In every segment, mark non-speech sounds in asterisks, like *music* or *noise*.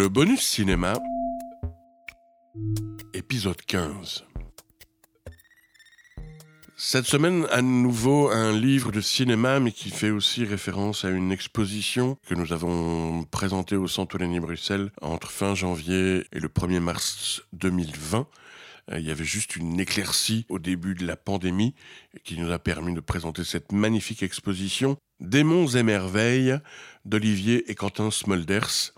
Le bonus cinéma, épisode 15. Cette semaine, à nouveau, un livre de cinéma, mais qui fait aussi référence à une exposition que nous avons présentée au Lenny Bruxelles entre fin janvier et le 1er mars 2020. Euh, il y avait juste une éclaircie au début de la pandémie qui nous a permis de présenter cette magnifique exposition Démons et merveilles d'Olivier et Quentin Smulders.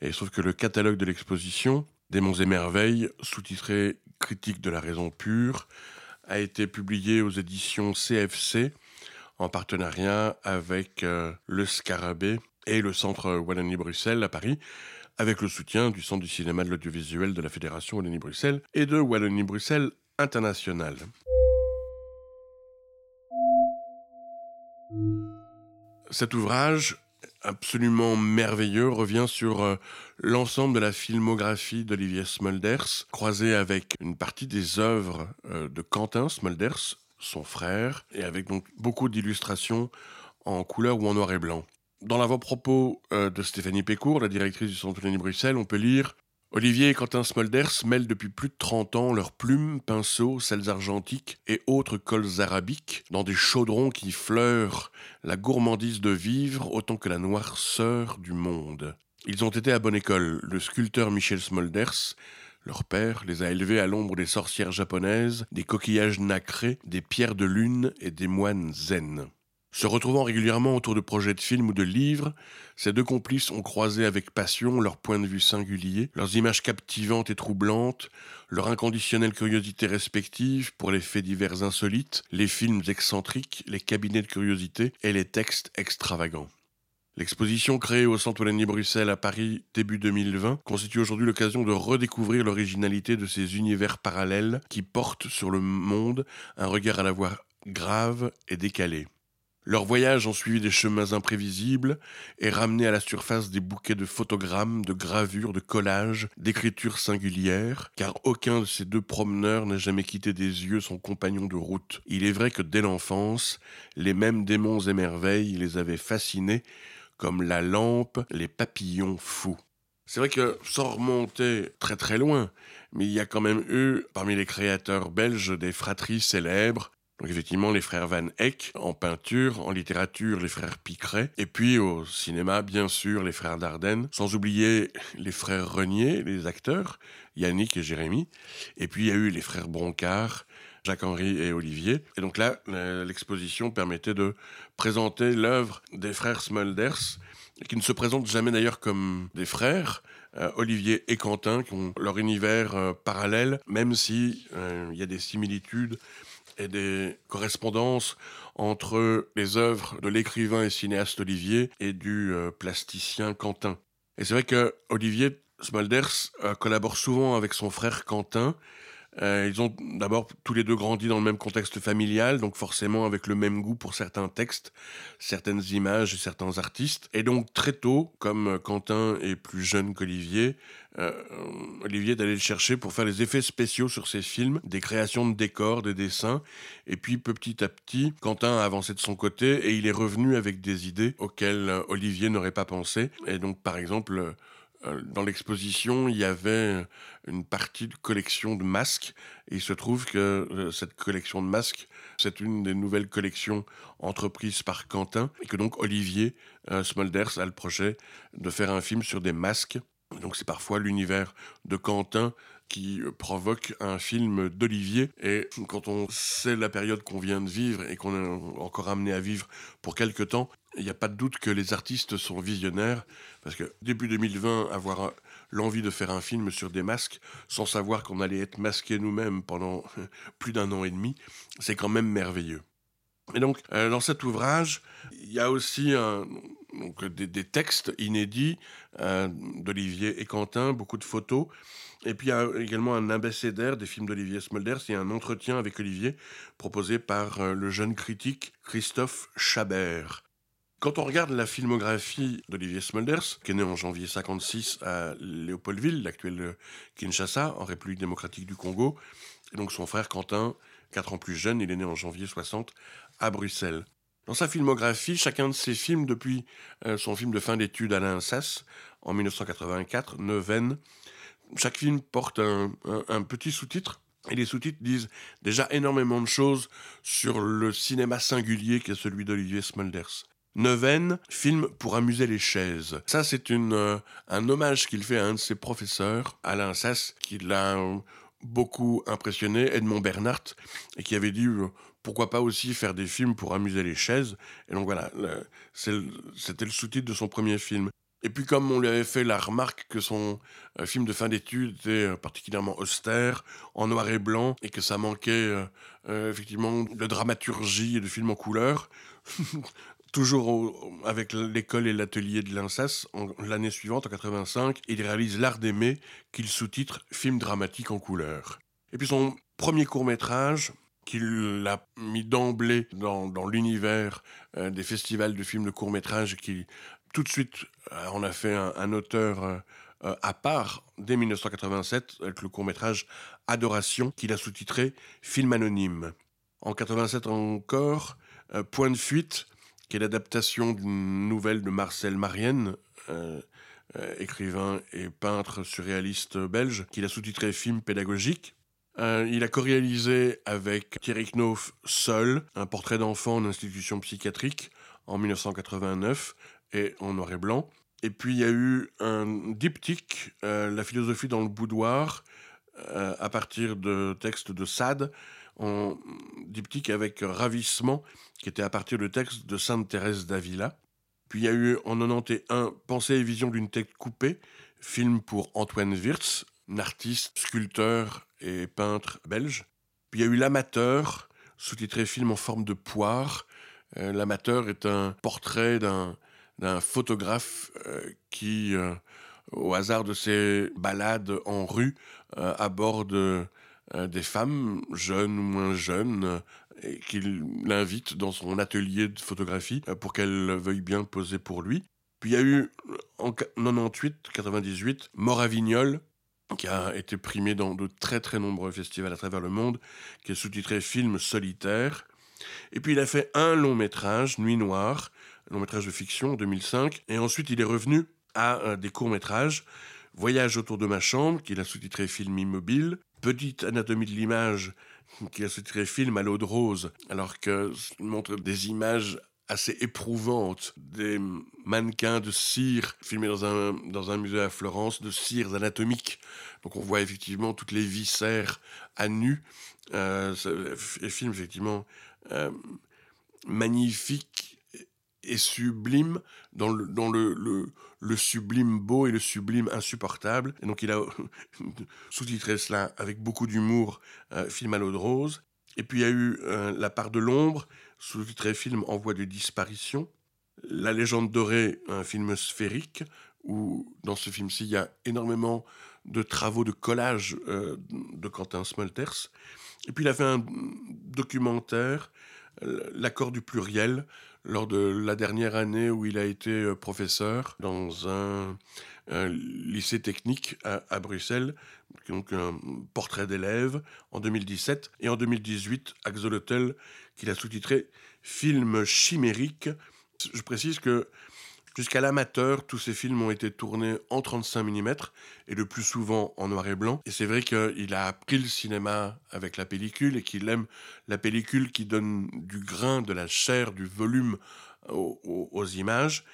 Et trouve que le catalogue de l'exposition Démons et merveilles, sous-titré Critique de la raison pure, a été publié aux éditions CFC en partenariat avec euh, le Scarabée et le Centre Wallonie-Bruxelles à Paris, avec le soutien du Centre du cinéma de l'audiovisuel de la Fédération Wallonie-Bruxelles et de Wallonie-Bruxelles International. Cet ouvrage absolument merveilleux revient sur euh, l'ensemble de la filmographie d'Olivier Smulders, croisé avec une partie des œuvres euh, de Quentin Smulders, son frère, et avec donc beaucoup d'illustrations en couleur ou en noir et blanc. Dans l'avant-propos euh, de Stéphanie Pécourt, la directrice du Centre Denis Bruxelles, on peut lire Olivier et Quentin Smulders mêlent depuis plus de 30 ans leurs plumes, pinceaux, sels argentiques et autres cols arabiques dans des chaudrons qui fleurent la gourmandise de vivre autant que la noirceur du monde. Ils ont été à bonne école. Le sculpteur Michel Smulders leur père les a élevés à l'ombre des sorcières japonaises, des coquillages nacrés, des pierres de lune et des moines zen. Se retrouvant régulièrement autour de projets de films ou de livres, ces deux complices ont croisé avec passion leurs points de vue singuliers, leurs images captivantes et troublantes, leur inconditionnelle curiosité respective pour les faits divers insolites, les films excentriques, les cabinets de curiosité et les textes extravagants. L'exposition créée au Centre Lenny Bruxelles à Paris début 2020 constitue aujourd'hui l'occasion de redécouvrir l'originalité de ces univers parallèles qui portent sur le monde un regard à la fois grave et décalé. Leur voyage ont suivi des chemins imprévisibles et ramené à la surface des bouquets de photogrammes, de gravures, de collages, d'écritures singulières, car aucun de ces deux promeneurs n'a jamais quitté des yeux son compagnon de route. Il est vrai que dès l'enfance, les mêmes démons et merveilles les avaient fascinés, comme la lampe, les papillons fous. C'est vrai que sans remonter très très loin, mais il y a quand même eu, parmi les créateurs belges, des fratries célèbres, donc effectivement, les frères Van Eyck en peinture, en littérature, les frères Picret, et puis au cinéma, bien sûr, les frères Dardenne, sans oublier les frères Renier, les acteurs, Yannick et Jérémy, et puis il y a eu les frères Broncard, Jacques-Henri et Olivier. Et donc là, l'exposition permettait de présenter l'œuvre des frères Smulders, qui ne se présentent jamais d'ailleurs comme des frères, euh, Olivier et Quentin, qui ont leur univers euh, parallèle, même si euh, y a des similitudes et des correspondances entre les œuvres de l'écrivain et cinéaste Olivier et du euh, plasticien Quentin. Et c'est vrai que Olivier Smulders euh, collabore souvent avec son frère Quentin euh, ils ont d'abord tous les deux grandi dans le même contexte familial, donc forcément avec le même goût pour certains textes, certaines images et certains artistes. Et donc très tôt, comme Quentin est plus jeune qu'Olivier, euh, Olivier est allé le chercher pour faire les effets spéciaux sur ses films, des créations de décors, des dessins. Et puis petit à petit, Quentin a avancé de son côté et il est revenu avec des idées auxquelles Olivier n'aurait pas pensé. Et donc par exemple euh, dans l'exposition, il y avait une partie de collection de masques. Et il se trouve que euh, cette collection de masques, c'est une des nouvelles collections entreprises par Quentin. Et que donc Olivier euh, Smulders a le projet de faire un film sur des masques. Donc c'est parfois l'univers de Quentin qui provoque un film d'Olivier. Et quand on sait la période qu'on vient de vivre et qu'on est encore amené à vivre pour quelque temps, il n'y a pas de doute que les artistes sont visionnaires, parce que début 2020, avoir l'envie de faire un film sur des masques, sans savoir qu'on allait être masqués nous-mêmes pendant plus d'un an et demi, c'est quand même merveilleux. Et donc, euh, dans cet ouvrage, il y a aussi donc, des, textes inédits euh, d'Olivier et Quentin, beaucoup de photos, et puis il y a également un abécédaire des films d'Olivier Smulders et un entretien avec Olivier proposé par euh, le jeune critique Christophe Chabert. Quand on regarde la filmographie d'Olivier Smulders, qui est né en janvier 56 à Léopoldville, l'actuel Kinshasa, en République démocratique du Congo, et donc son frère Quentin, quatre ans plus jeune, il est né en janvier 60 à Bruxelles. Dans sa filmographie, chacun de ses films, depuis euh, son film de fin d'études Alain Sass en 1984, Neuvaine, chaque film porte un, petit sous-titre. Et les sous-titres disent déjà énormément de choses sur le cinéma singulier qu'est celui d'Olivier Smulders. Neuvaine, film pour amuser les chaises. Ça, c'est euh, un hommage qu'il fait à un de ses professeurs, Alain Sass, qui l'a beaucoup impressionné, Edmond Bernhardt, et qui avait dit euh, pourquoi pas aussi faire des films pour amuser les chaises. Et donc voilà, c'était le sous-titre de son premier film. Et puis comme on lui avait fait la remarque que son euh, film de fin d'études était euh, particulièrement austère, en noir et blanc, et que ça manquait effectivement de dramaturgie et de films en couleur, *laughs* toujours avec l'école et l'atelier de l'INSAS, l'année suivante, en 85, il réalise L'Art d'aimer, qu'il sous-titre Film dramatique en couleur. Et puis son premier court-métrage, qu'il a mis d'emblée dans, l'univers euh, des festivals de films de court-métrage, qui tout de suite on a fait un, auteur euh, à part dès 1987, avec le court-métrage Adoration, qu'il a sous-titré Film anonyme. En 87 encore, euh, Point de fuite, qui est l'adaptation d'une nouvelle de Marcel Marienne, euh, euh, écrivain et peintre surréaliste belge, qu'il a sous-titré Film pédagogique. Euh, il a co-réalisé avec Thierry Knauf Seul, un portrait d'enfant en institution psychiatrique en 1989 et en noir et blanc. Et puis il y a eu un diptyque, La philosophie dans le boudoir, à partir de textes de Sade, en diptyque avec Ravissement, qui était à partir de texte de Sainte Thérèse d'Avila. Puis il y a eu en 91 Pensée et vision d'une tête coupée, film pour Antoine Wirtz, un artiste, sculpteur et peintre belge. Puis il y a eu L'amateur, sous-titré film en forme de poire. Euh, L'amateur est un portrait d'un, photographe euh, qui, euh, au hasard de ses balades en rue, aborde des femmes, jeunes ou moins jeunes, et qu'il l'invite dans son atelier de photographie pour qu'elle veuille bien poser pour lui. Puis il y a eu en 98, 98, Mort à Vignol, qui a été primé dans de très très nombreux festivals à travers le monde, qui est sous-titré Film solitaire. Et puis il a fait un long métrage, Nuit Noire, long métrage de fiction en 2005. Et ensuite il est revenu à euh, des courts métrages, Voyage autour de ma chambre, qu'il a sous-titré Film immobile, Petite anatomie de l'image, qui a ce titré film à l'eau de rose, alors que montre des images assez éprouvantes, des mannequins de cire filmés dans un, dans un musée à Florence, de cires anatomiques. Donc on voit effectivement toutes les viscères à nu. Euh, un film effectivement euh, magnifique et sublime dans le, dans le, le, sublime beau et le sublime insupportable. Et donc il a *laughs* sous-titré cela avec beaucoup d'humour, euh, film à l'eau de rose. Et puis il y a eu euh, La part de l'ombre, sous-titré film En voie de disparition. La légende dorée, un film sphérique, où dans ce film-ci, il y a énormément de travaux de collage euh, de Quentin Smolters. Et puis il a fait un documentaire, L'accord du pluriel, lors de la dernière année où il a été euh, professeur dans un, lycée technique à, Bruxelles, donc un portrait d'élève en 2017, et en 2018, Axolotl, qu'il a sous-titré Film chimérique. Je précise que Jusqu'à l'amateur, tous ces films ont été tournés en 35 mm et le plus souvent en noir et blanc. Et c'est vrai qu'il a appris le cinéma avec la pellicule et qu'il aime la pellicule qui donne du grain, de la chair, du volume aux, images.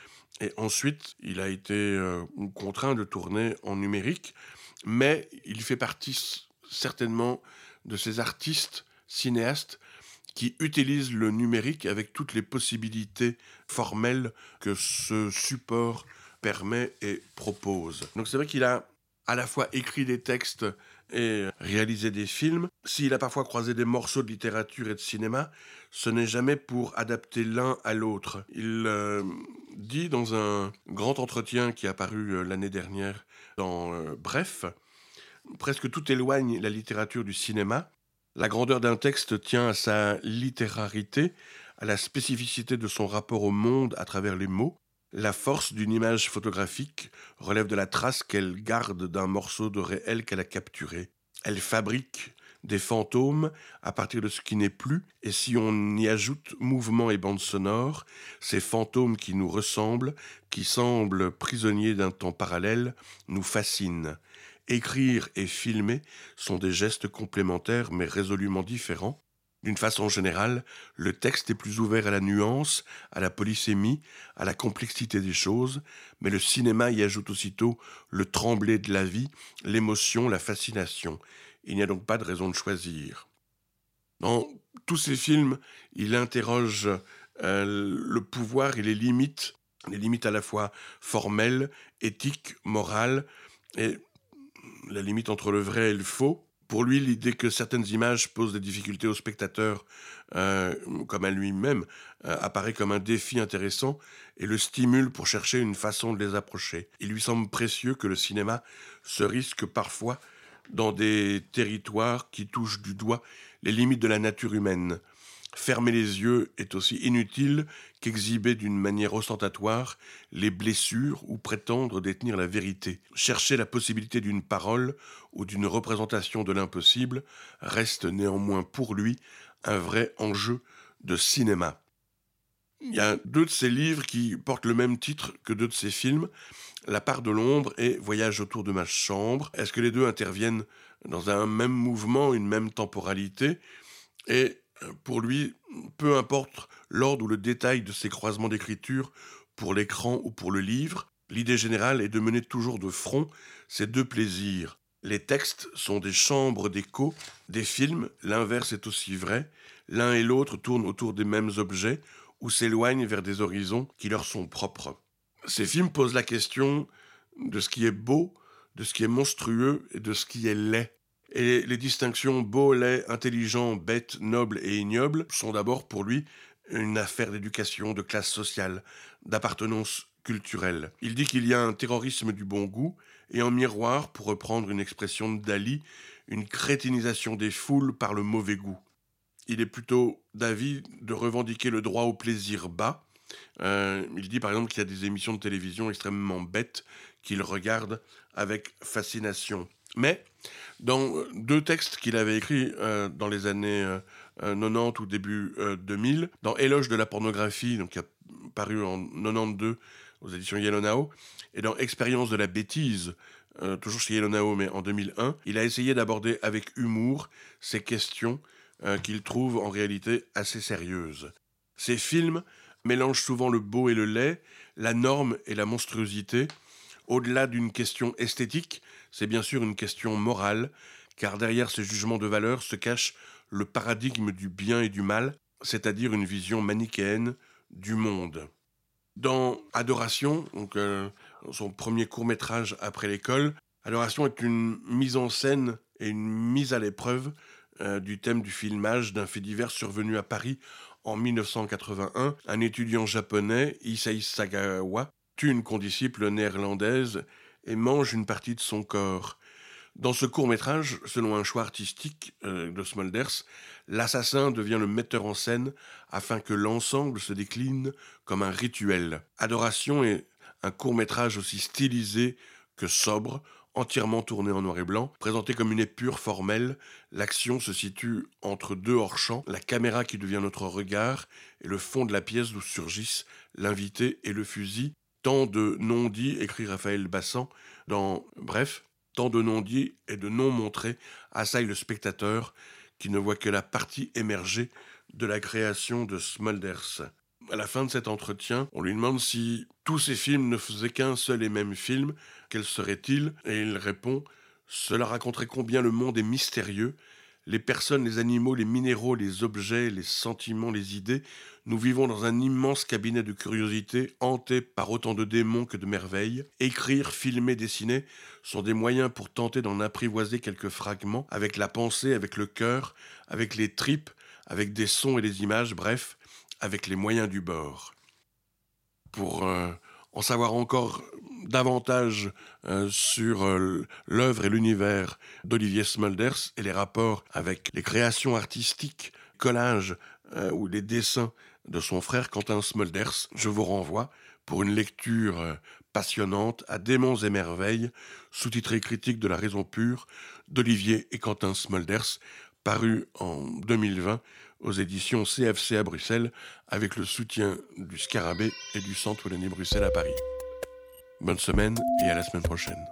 Et ensuite, il a été euh, contraint de tourner en numérique, mais il fait partie certainement de ces artistes cinéastes qui utilise le numérique avec toutes les possibilités formelles que ce support permet et propose. Donc c'est vrai qu'il a à la fois écrit des textes et réalisé des films. S'il a parfois croisé des morceaux de littérature et de cinéma, ce n'est jamais pour adapter l'un à l'autre. Il euh, dit dans un grand entretien qui a paru euh, l'année dernière dans euh, Bref, presque tout éloigne la littérature du cinéma, la grandeur d'un texte tient à sa littérarité, à la spécificité de son rapport au monde à travers les mots. La force d'une image photographique relève de la trace qu'elle garde d'un morceau de réel qu'elle a capturé. Elle fabrique des fantômes à partir de ce qui n'est plus, et si on y ajoute mouvement et bande sonore, ces fantômes qui nous ressemblent, qui semblent prisonniers d'un temps parallèle, nous fascinent. Écrire et filmer sont des gestes complémentaires mais résolument différents. D'une façon générale, le texte est plus ouvert à la nuance, à la polysémie, à la complexité des choses, mais le cinéma y ajoute aussitôt le tremblé de la vie, l'émotion, la fascination. Il n'y a donc pas de raison de choisir. Dans tous ces films, il interroge euh, le pouvoir et les limites, les limites à la fois formelles, éthiques, morales, et la limite entre le vrai et le faux. Pour lui, l'idée que certaines images posent des difficultés au spectateur, euh, comme à lui-même, euh, apparaît comme un défi intéressant et le stimule pour chercher une façon de les approcher. Il lui semble précieux que le cinéma se risque parfois dans des territoires qui touchent du doigt les limites de la nature humaine. Fermer les yeux est aussi inutile qu'exhiber d'une manière ostentatoire les blessures ou prétendre détenir la vérité. Chercher la possibilité d'une parole ou d'une représentation de l'impossible reste néanmoins pour lui un vrai enjeu de cinéma. Il y a deux de ses livres qui portent le même titre que deux de ses films, La part de l'ombre et Voyage autour de ma chambre. Est-ce que les deux interviennent dans un même mouvement, une même temporalité? Et pour lui, peu importe l'ordre ou le détail de ces croisements d'écriture pour l'écran ou pour le livre, l'idée générale est de mener toujours de front ces deux plaisirs. Les textes sont des chambres d'écho des films, l'inverse est aussi vrai, l'un et l'autre tournent autour des mêmes objets ou s'éloignent vers des horizons qui leur sont propres. Ces films posent la question de ce qui est beau, de ce qui est monstrueux et de ce qui est laid. Et les distinctions beau, laid, intelligent, bête, noble et ignoble sont d'abord pour lui une affaire d'éducation, de classe sociale, d'appartenance culturelle. Il dit qu'il y a un terrorisme du bon goût et en miroir, pour reprendre une expression de Dali, une crétinisation des foules par le mauvais goût. Il est plutôt d'avis de revendiquer le droit au plaisir bas. Euh, il dit par exemple qu'il y a des émissions de télévision extrêmement bêtes qu'il regarde avec fascination. Mais dans euh, deux textes qu'il avait écrits euh, dans les années 90 euh, ou début 2000, dans Éloge de la pornographie, donc qui a paru en 92 aux éditions Yellowknow, et dans Expérience de la bêtise, toujours chez Yellowknow, mais en 2001, il a essayé d'aborder avec humour ces questions qu'il trouve en réalité assez sérieuses. Ces films mélangent souvent le beau et le laid, la norme et la monstruosité, au-delà d'une question esthétique, c'est bien sûr une question morale, car derrière ces jugements de valeur se cache le paradigme du bien et du mal, c'est-à-dire une vision manichéenne du monde. Dans Adoration, euh, son premier court métrage après l'école, Adoration est une mise en scène et une mise à l'épreuve euh, du thème du filmage d'un fait divers survenu à Paris en 1981. Un étudiant japonais, Issei Sagawa, tue une condisciple néerlandaise et mange une partie de son corps. Dans ce court métrage, selon un choix artistique euh, de Smulders, l'assassin devient le metteur en scène afin que l'ensemble se décline comme un rituel. Adoration est un court métrage aussi stylisé que sobre, entièrement tourné en noir et blanc, présenté comme une épure formelle, l'action se situe entre deux hors-champs, la caméra qui devient notre regard et le fond de la pièce d'où surgissent l'invité et le fusil, Tant de non-dits, écrit Raphaël Bassan dans Bref, tant de non-dits et de non-montrés assaillent le spectateur qui ne voit que la partie émergée de la création de Smulders. À la fin de cet entretien, on lui demande si tous ces films ne faisaient qu'un seul et même film, quel serait-il Et il répond Cela raconterait combien le monde est mystérieux les personnes, les animaux, les minéraux, les objets, les sentiments, les idées, nous vivons dans un immense cabinet de curiosité hanté par autant de démons que de merveilles. Écrire, filmer, dessiner sont des moyens pour tenter d'en apprivoiser quelques fragments avec la pensée, avec le cœur, avec les tripes, avec des sons et des images, bref, avec les moyens du bord. Pour euh, en savoir encore davantage euh, sur euh, l'œuvre et l'univers d'Olivier Smulders et les rapports avec les créations artistiques, collages euh, ou les dessins de son frère Quentin Smulders, je vous renvoie pour une lecture passionnante à Démons et merveilles, sous-titré critique de la raison pure d'Olivier et Quentin Smulders, paru en 2020 aux éditions CFC à Bruxelles, avec le soutien du Scarabée et du Centre Wallonie Bruxelles à Paris. Bonne semaine et à la semaine prochaine.